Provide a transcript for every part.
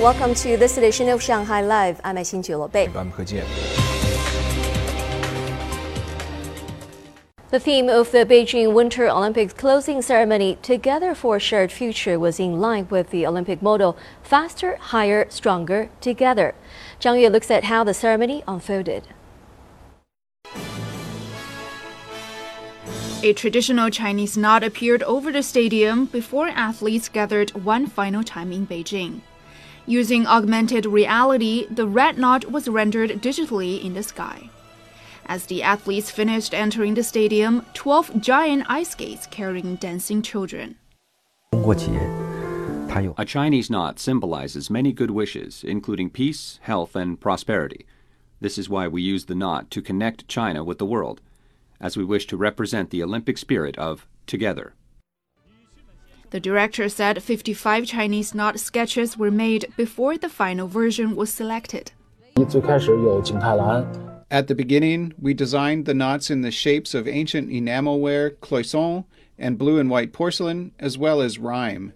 Welcome to this edition of Shanghai Live. I'm Xin Bei. I'm He Jian. The theme of the Beijing Winter Olympics closing ceremony, Together for a Shared Future, was in line with the Olympic motto, Faster, Higher, Stronger, Together. Zhang Yue looks at how the ceremony unfolded. A traditional Chinese knot appeared over the stadium before athletes gathered one final time in Beijing. Using augmented reality, the red knot was rendered digitally in the sky. As the athletes finished entering the stadium, 12 giant ice skates carrying dancing children. A Chinese knot symbolizes many good wishes, including peace, health, and prosperity. This is why we use the knot to connect China with the world, as we wish to represent the Olympic spirit of together. The director said 55 Chinese knot sketches were made before the final version was selected. At the beginning, we designed the knots in the shapes of ancient enamelware, cloisonné, and blue and white porcelain, as well as rime.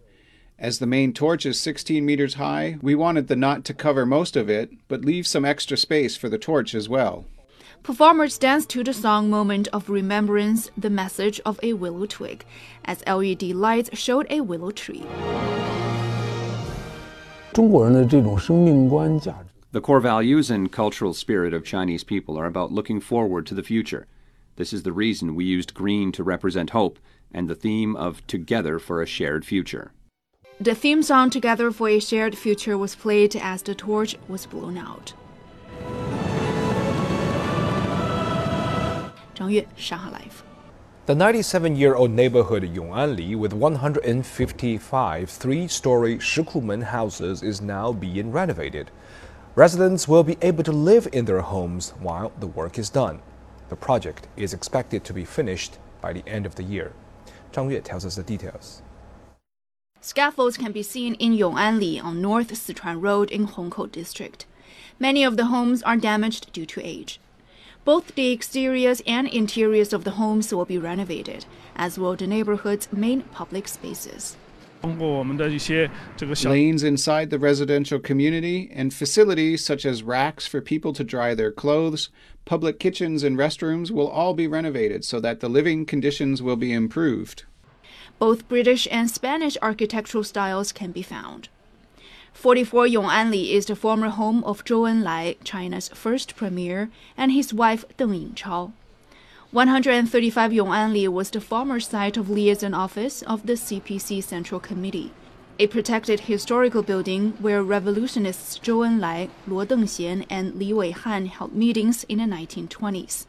As the main torch is 16 meters high, we wanted the knot to cover most of it, but leave some extra space for the torch as well. Performers danced to the song Moment of Remembrance, the message of a willow twig, as LED lights showed a willow tree. The core values and cultural spirit of Chinese people are about looking forward to the future. This is the reason we used green to represent hope and the theme of Together for a Shared Future. The theme song Together for a Shared Future was played as the torch was blown out. Zhang Yue, Shanghai Live. The 97 year old neighborhood Yong'anli, with 155 three story Shikumen houses, is now being renovated. Residents will be able to live in their homes while the work is done. The project is expected to be finished by the end of the year. Zhang Yue tells us the details. Scaffolds can be seen in Yong'anli on North Sichuan Road in Hongkou District. Many of the homes are damaged due to age. Both the exteriors and interiors of the homes will be renovated, as will the neighborhood's main public spaces. Lanes inside the residential community and facilities such as racks for people to dry their clothes, public kitchens and restrooms will all be renovated so that the living conditions will be improved. Both British and Spanish architectural styles can be found. 44 Yong'anli is the former home of Zhou Enlai, China's first premier, and his wife Deng Yingchao. 135 Yong'anli was the former site of liaison office of the CPC Central Committee, a protected historical building where revolutionists Zhou Enlai, Luo Dengxian, and Li Weihan held meetings in the 1920s.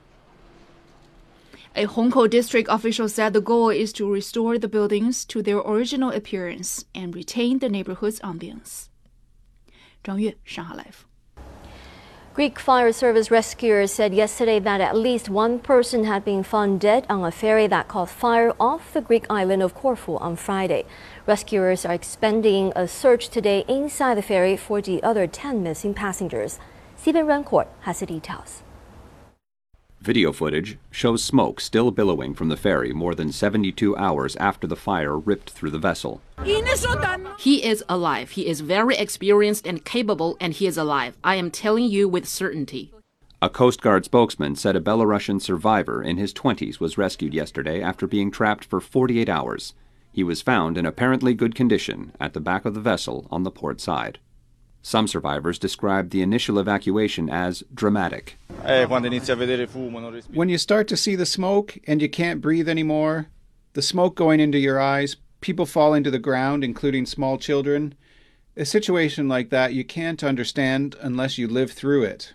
A Hongkou district official said the goal is to restore the buildings to their original appearance and retain the neighborhood's ambience. 张悦，上海 Life。Greek Fire Service rescuers said yesterday that at least one person had been found dead on a ferry that caught fire off the Greek island of Corfu on Friday. Rescuers are expending a search today inside the ferry for the other 10 missing passengers. Stephen Rancourt has the details. Video footage shows smoke still billowing from the ferry more than 72 hours after the fire ripped through the vessel. He is alive. He is very experienced and capable, and he is alive. I am telling you with certainty. A Coast Guard spokesman said a Belarusian survivor in his 20s was rescued yesterday after being trapped for 48 hours. He was found in apparently good condition at the back of the vessel on the port side. Some survivors described the initial evacuation as dramatic. When you start to see the smoke and you can't breathe anymore, the smoke going into your eyes, people falling to the ground, including small children, a situation like that you can't understand unless you live through it.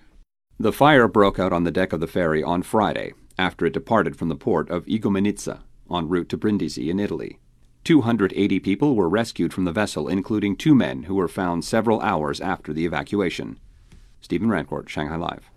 The fire broke out on the deck of the ferry on Friday after it departed from the port of Igoumenitsa en route to Brindisi in Italy. 280 people were rescued from the vessel, including two men who were found several hours after the evacuation. Stephen Rancourt, Shanghai Live.